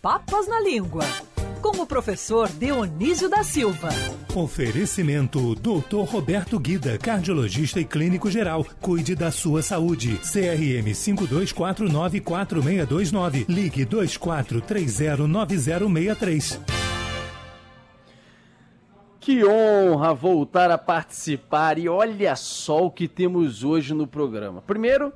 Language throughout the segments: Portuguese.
Papas na Língua, com o professor Dionísio da Silva. Oferecimento Dr. Roberto Guida, cardiologista e clínico geral. Cuide da sua saúde. CRM 52494629. Ligue 24309063. Que honra voltar a participar e olha só o que temos hoje no programa. Primeiro,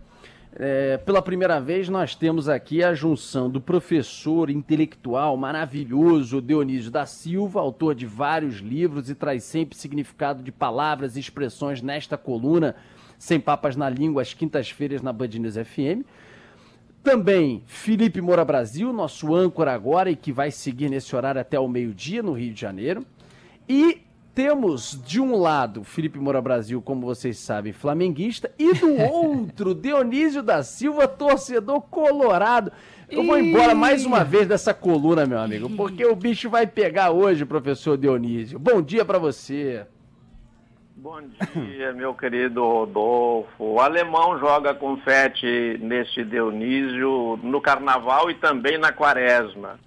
é, pela primeira vez, nós temos aqui a junção do professor intelectual maravilhoso Dionísio da Silva, autor de vários livros e traz sempre significado de palavras e expressões nesta coluna, Sem Papas na Língua, às quintas-feiras na Band News FM. Também Felipe Moura Brasil, nosso âncora agora e que vai seguir nesse horário até o meio-dia no Rio de Janeiro. E temos de um lado Felipe Moura Brasil, como vocês sabem, flamenguista, e do outro Dionísio da Silva, torcedor colorado. Eu vou embora mais uma vez dessa coluna, meu amigo, porque o bicho vai pegar hoje, professor Dionísio. Bom dia para você. Bom dia, meu querido Rodolfo. O alemão joga confete neste Dionísio no carnaval e também na quaresma.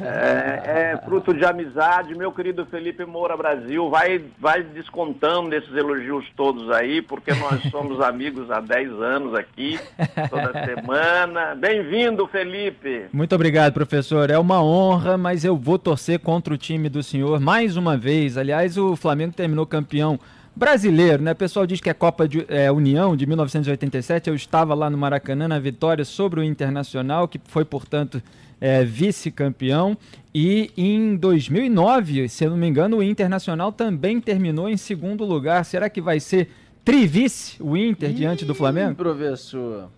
É, é, fruto de amizade, meu querido Felipe Moura Brasil. Vai, vai descontando esses elogios todos aí, porque nós somos amigos há 10 anos aqui, toda semana. Bem-vindo, Felipe. Muito obrigado, professor. É uma honra, mas eu vou torcer contra o time do senhor mais uma vez. Aliás, o Flamengo terminou campeão brasileiro, né? O pessoal diz que é Copa de é, União de 1987. Eu estava lá no Maracanã na vitória sobre o Internacional, que foi, portanto, é, vice-campeão. E em 2009, se eu não me engano, o Internacional também terminou em segundo lugar. Será que vai ser trivice o Inter Ih, diante do Flamengo? Professor.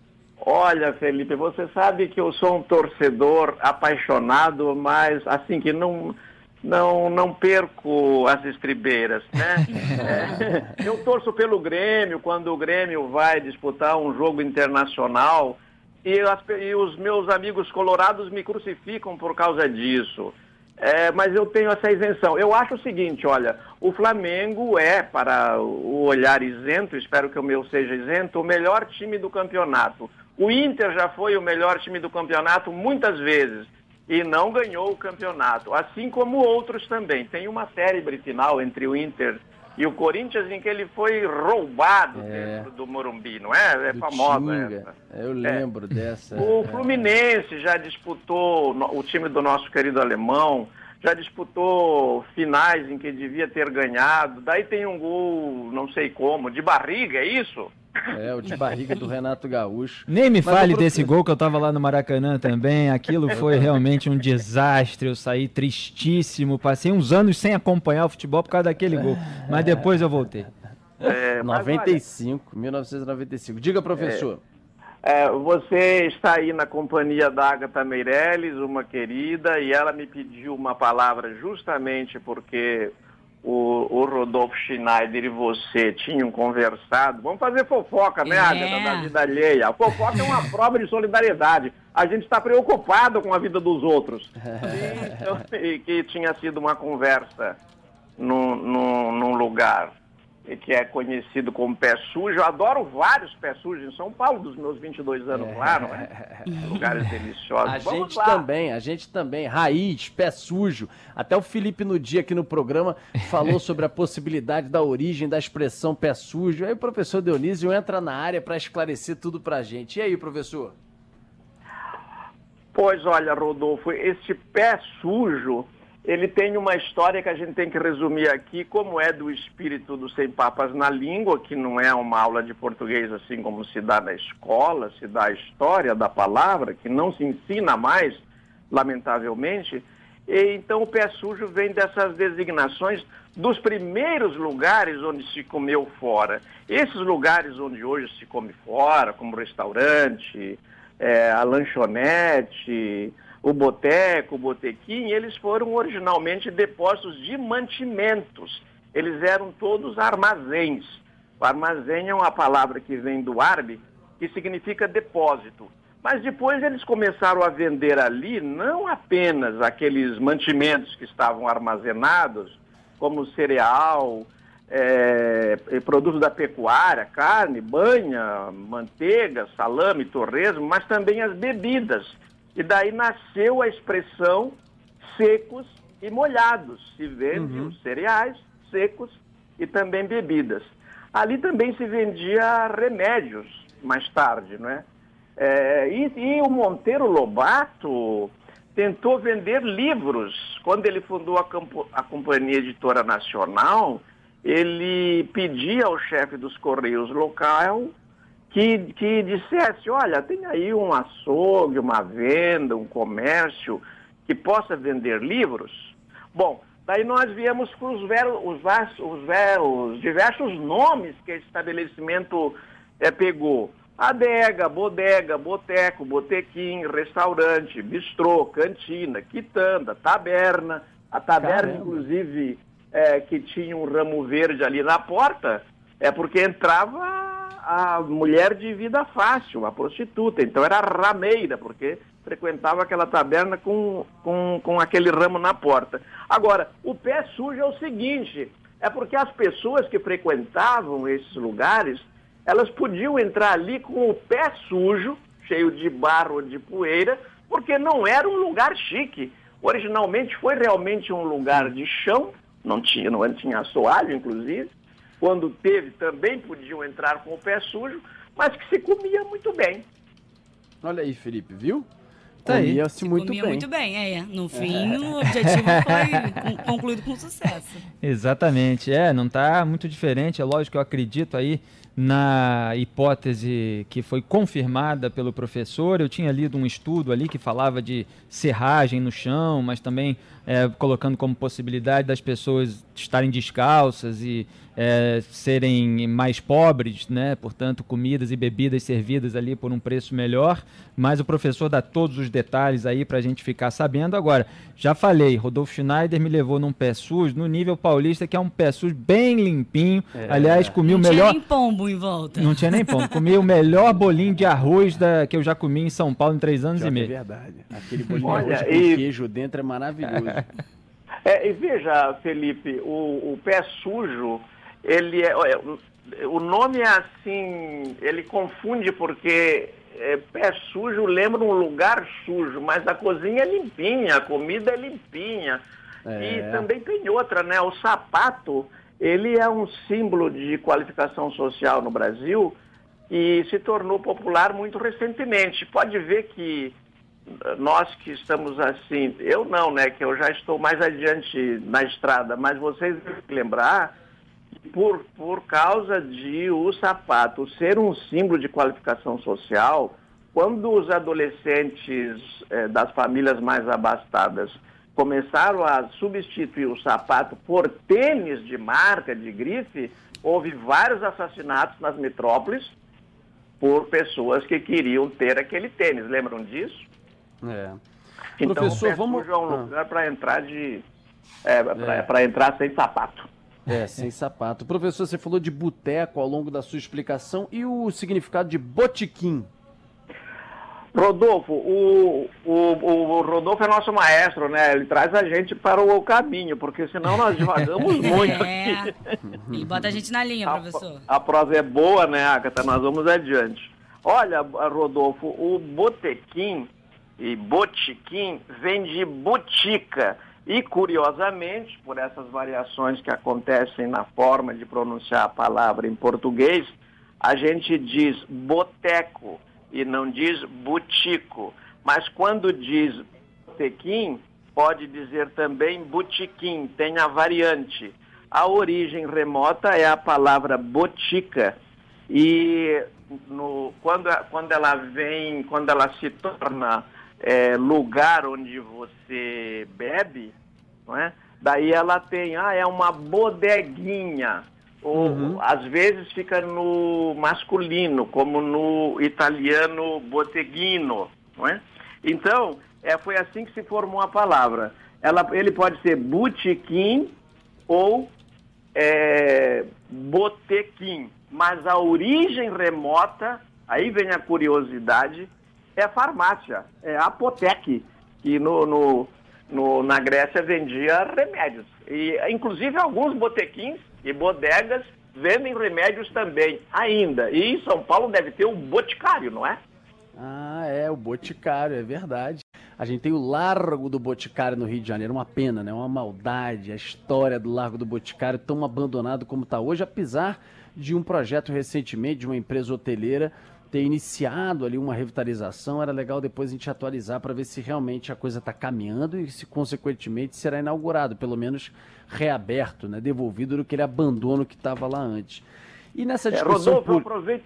Olha, Felipe, você sabe que eu sou um torcedor apaixonado, mas assim que não não não perco as estribeiras, né? é, eu torço pelo Grêmio quando o Grêmio vai disputar um jogo internacional e, as, e os meus amigos colorados me crucificam por causa disso. É, mas eu tenho essa isenção. Eu acho o seguinte, olha, o Flamengo é, para o olhar isento, espero que o meu seja isento, o melhor time do campeonato. O Inter já foi o melhor time do campeonato muitas vezes e não ganhou o campeonato, assim como outros também. Tem uma série final entre o Inter e o Corinthians em que ele foi roubado é. dentro do Morumbi, não é? É do famosa Tinga. essa. Eu lembro é. dessa. O Fluminense já disputou, o time do nosso querido alemão, já disputou finais em que devia ter ganhado. Daí tem um gol, não sei como, de barriga, é isso? É, o de barriga do Renato Gaúcho. Nem me Mas fale desse gol que eu tava lá no Maracanã também. Aquilo foi realmente um desastre. Eu saí tristíssimo. Passei uns anos sem acompanhar o futebol por causa daquele gol. Mas depois eu voltei. É, 95, olha, 1995. Diga, professor. É, é, você está aí na companhia da Agatha Meirelles, uma querida, e ela me pediu uma palavra justamente porque o, o Rodolfo Schneider e você tinham conversado, vamos fazer fofoca, né, é. Agatha, da vida alheia. A fofoca é uma prova de solidariedade. A gente está preocupado com a vida dos outros. E, que tinha sido uma conversa num, num, num lugar que é conhecido como pé sujo. Eu adoro vários pés sujos em São Paulo, dos meus 22 anos é. lá, não é? Lugares deliciosos. A Vamos gente lá. também, a gente também. Raiz, pé sujo. Até o Felipe, no dia aqui no programa, falou sobre a possibilidade da origem da expressão pé sujo. Aí o professor Dionísio entra na área para esclarecer tudo pra gente. E aí, professor? Pois olha, Rodolfo, este pé sujo ele tem uma história que a gente tem que resumir aqui, como é do espírito do Sem Papas na Língua, que não é uma aula de português assim como se dá na escola, se dá a história da palavra, que não se ensina mais, lamentavelmente. E, então o pé sujo vem dessas designações dos primeiros lugares onde se comeu fora. Esses lugares onde hoje se come fora, como restaurante, é, a lanchonete, o boteco, o botequim, eles foram originalmente depósitos de mantimentos. Eles eram todos armazéns. O armazém é uma palavra que vem do árabe, que significa depósito. Mas depois eles começaram a vender ali não apenas aqueles mantimentos que estavam armazenados, como cereal, é, produtos da pecuária, carne, banha, manteiga, salame, torresmo, mas também as bebidas E daí nasceu a expressão secos e molhados. Se vende uhum. os cereais secos e também bebidas. Ali também se vendia remédios mais tarde, não é? é e, e, o Monteiro Lobato tentou vender livros. Quando ele fundou a, campo, a Companhia Editora Nacional, ele pedia ao chefe dos Correios local que, que dissesse, olha, tem aí um açougue, uma venda, um comércio que possa vender livros. Bom, daí nós viemos com os, veros, os, os, os diversos nomes que esse estabelecimento é, pegou. Adega, bodega, boteco, botequim, restaurante, bistrô, cantina, quitanda, taberna. A taberna, Caramba. inclusive, é, que tinha um ramo verde ali na porta, é porque entrava a mulher de vida fácil, a prostituta. Então era rameira, porque frequentava aquela taberna com, com, com aquele ramo na porta. Agora, o pé sujo é o seguinte: é porque as pessoas que frequentavam esses lugares, elas podiam entrar ali com o pé sujo, cheio de barro de poeira, porque não era um lugar chique. Originalmente foi realmente um lugar de chão, não tinha, não tinha assoalho, inclusive, quando teve, também podiam entrar com o pé sujo, mas que se comia muito bem. Olha aí, Felipe, viu? Tá Comia-se muito comia bem. muito bem, é. No fim, é. o objetivo foi concluído com sucesso. Exatamente. É, não está muito diferente. É lógico que eu acredito aí na hipótese que foi confirmada pelo professor. Eu tinha lido um estudo ali que falava de serragem no chão, mas também é, colocando como possibilidade das pessoas estarem descalças e é, serem mais pobres, né? portanto, comidas e bebidas servidas ali por um preço melhor. Mas o professor dá todos os detalhes aí para a gente ficar sabendo. Agora, já falei, Rodolfo Schneider me levou num pé sujo, no nível paulista, que é um pé sujo bem limpinho. É. Aliás, comi Não o melhor. Não tinha nem pombo em volta. Não tinha nem pombo. comi o melhor bolinho de arroz da... que eu já comi em São Paulo em três anos já e meio. É verdade. Aquele bolinho Olha, de arroz com e... queijo dentro é maravilhoso. É, e veja, Felipe, o, o pé sujo ele é, o nome é assim, ele confunde porque é, pé sujo lembra um lugar sujo, mas a cozinha é limpinha, a comida é limpinha. É. E também tem outra, né? O sapato, ele é um símbolo de qualificação social no Brasil e se tornou popular muito recentemente. Pode ver que nós que estamos assim, eu não, né? Que eu já estou mais adiante na estrada, mas vocês lembrar por, por causa de o sapato ser um símbolo de qualificação social, quando os adolescentes eh, das famílias mais abastadas começaram a substituir o sapato por tênis de marca, de grife, houve vários assassinatos nas metrópoles por pessoas que queriam ter aquele tênis. Lembram disso? É. Então, Professor, vamos... é um lugar para entrar de... É, para é. entrar sem sapato. É, sem sapato. Professor, você falou de boteco ao longo da sua explicação e o significado de botiquim. Rodolfo, o, o, o, Rodolfo é nosso maestro, né? Ele traz a gente para o caminho, porque senão nós devagamos muito é. aqui. E bota a gente na linha, professor. A, a prosa é boa, né, Agatha? Nós vamos adiante. Olha, Rodolfo, o botequim e botiquim vem de botica. E, curiosamente, por essas variações que acontecem na forma de pronunciar a palavra em português, a gente diz boteco e não diz butico. Mas quando diz botequim, pode dizer também butiquim, tem a variante. A origem remota é a palavra botica e no, quando, quando ela vem, quando ela se torna é, lugar onde você bebe, não é? Daí ela tem, ah, é uma bodeguinha. Ou uhum. às vezes fica no masculino, como no italiano boteguino, não é? Então, é, foi assim que se formou a palavra. Ela, ele pode ser botequim ou é, botequim, mas a origem remota, aí vem a curiosidade, é farmácia, é apoteque, que no, no, no, na Grécia vendia remédios. E, inclusive, alguns botequins e bodegas vendem remédios também, ainda. E em São Paulo deve ter um boticário, não é? Ah, é, o Boticário, é verdade. A gente tem o Largo do Boticário no Rio de Janeiro, uma pena, né? Uma maldade, a história do Largo do Boticário tão abandonado como está hoje, apesar de um projeto recentemente de uma empresa hoteleira ter iniciado ali uma revitalização, era legal depois a gente atualizar para ver se realmente a coisa está caminhando e se consequentemente será inaugurado, pelo menos reaberto, né? devolvido do aquele abandono que estava lá antes. E nessa discussão... É, Rodolfo, por... aproveito...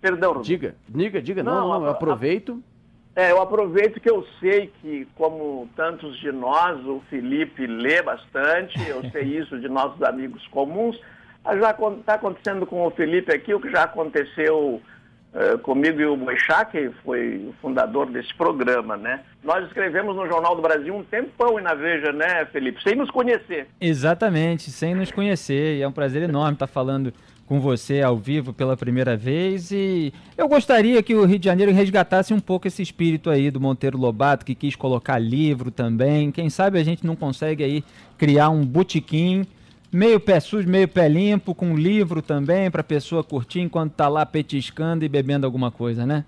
Perdão, Rodolfo. Diga, diga, diga. Não, não, não eu aproveito... É, eu aproveito que eu sei que, como tantos de nós, o Felipe lê bastante, eu sei isso de nossos amigos comuns. Já está acontecendo com o Felipe aqui o que já aconteceu uh, comigo e o Boixá, que foi o fundador desse programa, né? Nós escrevemos no Jornal do Brasil um tempão e na Veja, né, Felipe? Sem nos conhecer. Exatamente, sem nos conhecer. E é um prazer enorme estar falando com você ao vivo pela primeira vez e eu gostaria que o Rio de Janeiro resgatasse um pouco esse espírito aí do Monteiro Lobato, que quis colocar livro também. Quem sabe a gente não consegue aí criar um botequim meio pé sujo, meio pé limpo, com livro também para a pessoa curtir enquanto está lá petiscando e bebendo alguma coisa, né?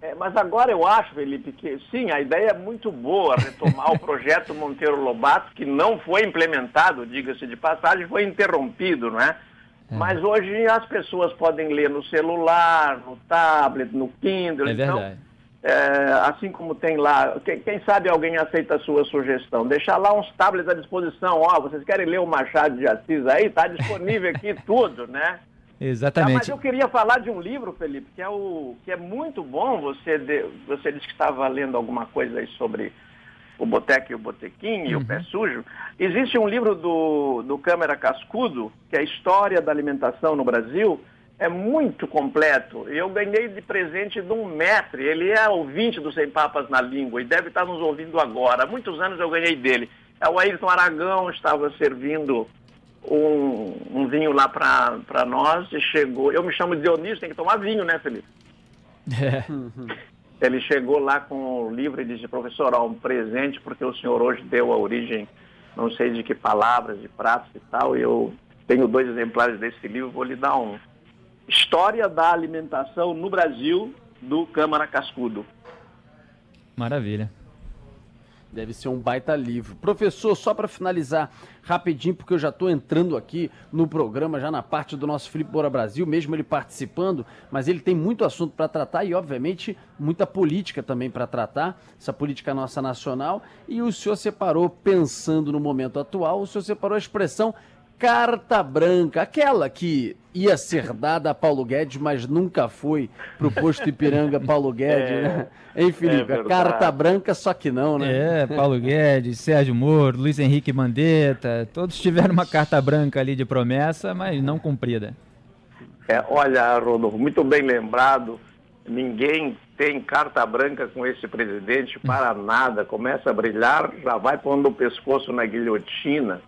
É, mas agora eu acho, Felipe, que sim, a ideia é muito boa, retomar o projeto Monteiro Lobato, que não foi implementado, diga-se de passagem, foi interrompido, não é? É. Mas hoje as pessoas podem ler no celular, no tablet, no Kindle. É então, verdade. É, assim como tem lá, quem, quem, sabe alguém aceita a sua sugestão. Deixar lá uns tablets à disposição. Ó, vocês querem ler o Machado de Assis aí? Está disponível aqui tudo, né? Exatamente. mas eu queria falar de um livro, Felipe, que é, o, que é muito bom. Você, de, você disse que estava lendo alguma coisa aí sobre o Boteco e o Botequim e uhum. o Pé Sujo. Existe um livro do, do Câmara Cascudo, que é a História da Alimentação no Brasil, é muito completo. Eu ganhei de presente de um mestre, ele é ouvinte do Sem Papas na Língua e deve estar nos ouvindo agora. Há muitos anos eu ganhei dele. É o Ayrton Aragão estava servindo um, um vinho lá para nós e chegou. Eu me chamo de Dionísio, tem que tomar vinho, né, Felipe? É. Ele chegou lá com o livro e disse, professor, ó, um presente, porque o senhor hoje deu a origem, não sei de que palavras, de pratos e tal, e eu tenho dois exemplares desse livro, vou lhe dar um. História da Alimentação no Brasil, do Câmara Cascudo. Maravilha. Deve ser um baita livro. Professor, só para finalizar rapidinho, porque eu já estou entrando aqui no programa, já na parte do nosso Felipe Bora Brasil, mesmo ele participando, mas ele tem muito assunto para tratar e, obviamente, muita política também para tratar, essa política nossa nacional. E o senhor separou, pensando no momento atual, o senhor separou a expressão carta branca, aquela que ia ser dada a Paulo Guedes, mas nunca foi para o posto Ipiranga Paulo Guedes, é, né? Hein, Felipe? É carta branca, só que não, né? É, Paulo Guedes, Sérgio Moro, Luiz Henrique Mandetta, todos tiveram uma carta branca ali de promessa, mas não cumprida. É, olha, Rodolfo, muito bem lembrado, ninguém tem carta branca com esse presidente para nada, começa a brilhar, já vai pondo o pescoço na guilhotina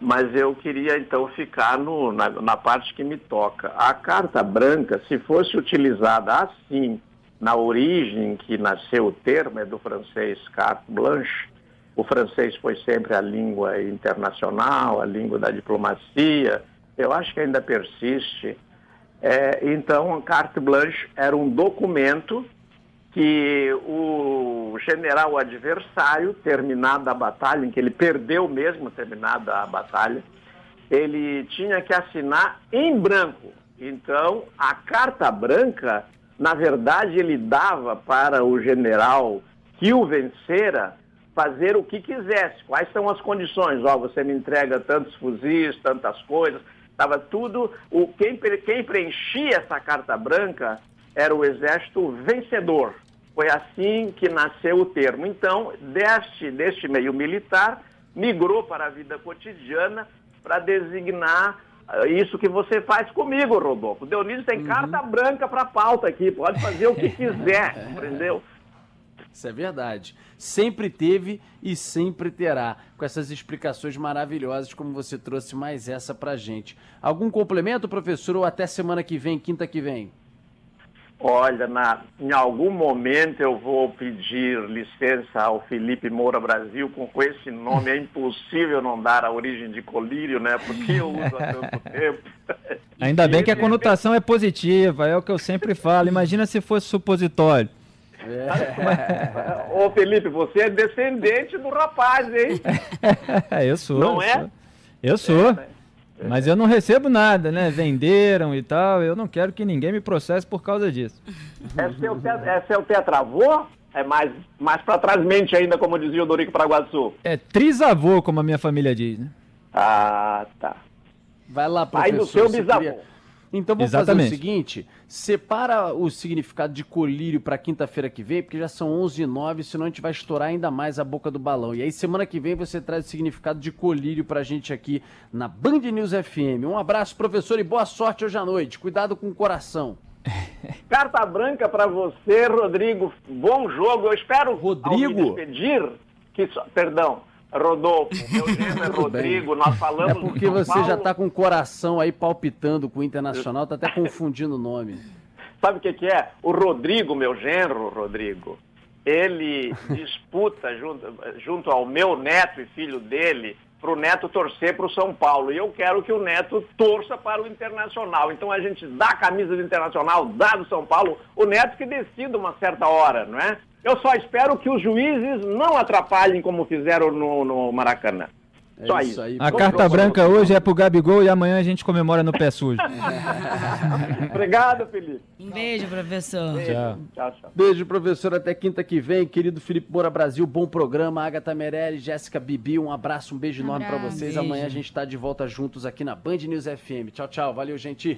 mas eu queria então ficar no, na, na, parte que me toca. A carta branca, se fosse utilizada assim, na origem que nasceu o termo, é do francês carte blanche, o francês foi sempre a língua internacional, a língua da diplomacia, eu acho que ainda persiste. É, então, carte blanche era um documento que o general adversário, terminada a batalha, em que ele perdeu mesmo terminada a batalha, ele tinha que assinar em branco. Então, a carta branca, na verdade, ele dava para o general que o vencera fazer o que quisesse. Quais são as condições? Ó, oh, você me entrega tantos fuzis, tantas coisas. Estava tudo. O, quem, quem preenchia essa carta branca era o exército vencedor. Foi assim que nasceu o termo. Então, deste, deste meio militar, migrou para a vida cotidiana para designar uh, isso que você faz comigo, Rodolfo. Dionísio tem uhum. carta branca para pauta aqui, pode fazer o que quiser, entendeu? Isso é verdade. Sempre teve e sempre terá, com essas explicações maravilhosas como você trouxe mais essa para gente. Algum complemento, professor, ou até semana que vem, quinta que vem? Olha, na, em algum momento eu vou pedir licença ao Felipe Moura Brasil, com, com esse nome é impossível não dar a origem de colírio, né? Porque eu uso há tanto tempo. Ainda bem que a conotação é positiva, é o que eu sempre falo. Imagina se fosse supositório. É. Ô Felipe, você é descendente do rapaz, hein? eu sou. Não eu é? Sou. Eu sou. É, né? Mas eu não recebo nada, né? Venderam e tal. Eu não quero que ninguém me processe por causa disso. É seu, te... é seu tetravô? É mais, mais pra trás mente ainda, como dizia o Dorico Paraguaçu. É trisavô, como a minha família diz, né? Ah, tá. Vai lá, professor. do seu bisavô. queria- Então vamos Exatamente. fazer o seguinte: separa o significado de colírio para quinta-feira que vem, porque já são 11 e 09, senão a gente vai estourar ainda mais a boca do balão. E aí semana que vem você traz o significado de colírio pra gente aqui na Band News FM. Um abraço, professor, e boa sorte hoje à noite. Cuidado com o coração. Carta branca pra você, Rodrigo. Bom jogo. Eu espero Rodrigo? ao me despedir que perdão, Rodolfo. Meu nome é Rodrigo. Nós falamos É porque você já Paulo. tá com o coração aí palpitando com o Internacional, tá até confundindo o nome. Sabe o que, que é? O Rodrigo, meu genro, Rodrigo, ele disputa junto, junto ao meu neto e filho dele para o neto torcer para o São Paulo. E eu quero que o neto torça para o Internacional. Então a gente dá a camisa do Internacional, dá do São Paulo, o neto que decida uma certa hora, não é? Eu só espero que os juízes não atrapalhem como fizeram no, no Maracanã. É Só isso isso. aí. A Vamos carta branca hoje é pro Gabigol e amanhã a gente comemora no pé sujo. Obrigado, Felipe. Um beijo, professor. Tchau. Tchau, tchau. Beijo, professor. Até quinta que vem. Querido Felipe Moura Brasil, bom programa. Agatha Meirelles, Jéssica Bibi, um abraço, um beijo enorme pra Abraço. vocês. Beijo. Amanhã a gente tá de volta juntos aqui na Band News FM. Tchau, tchau. Valeu, gente.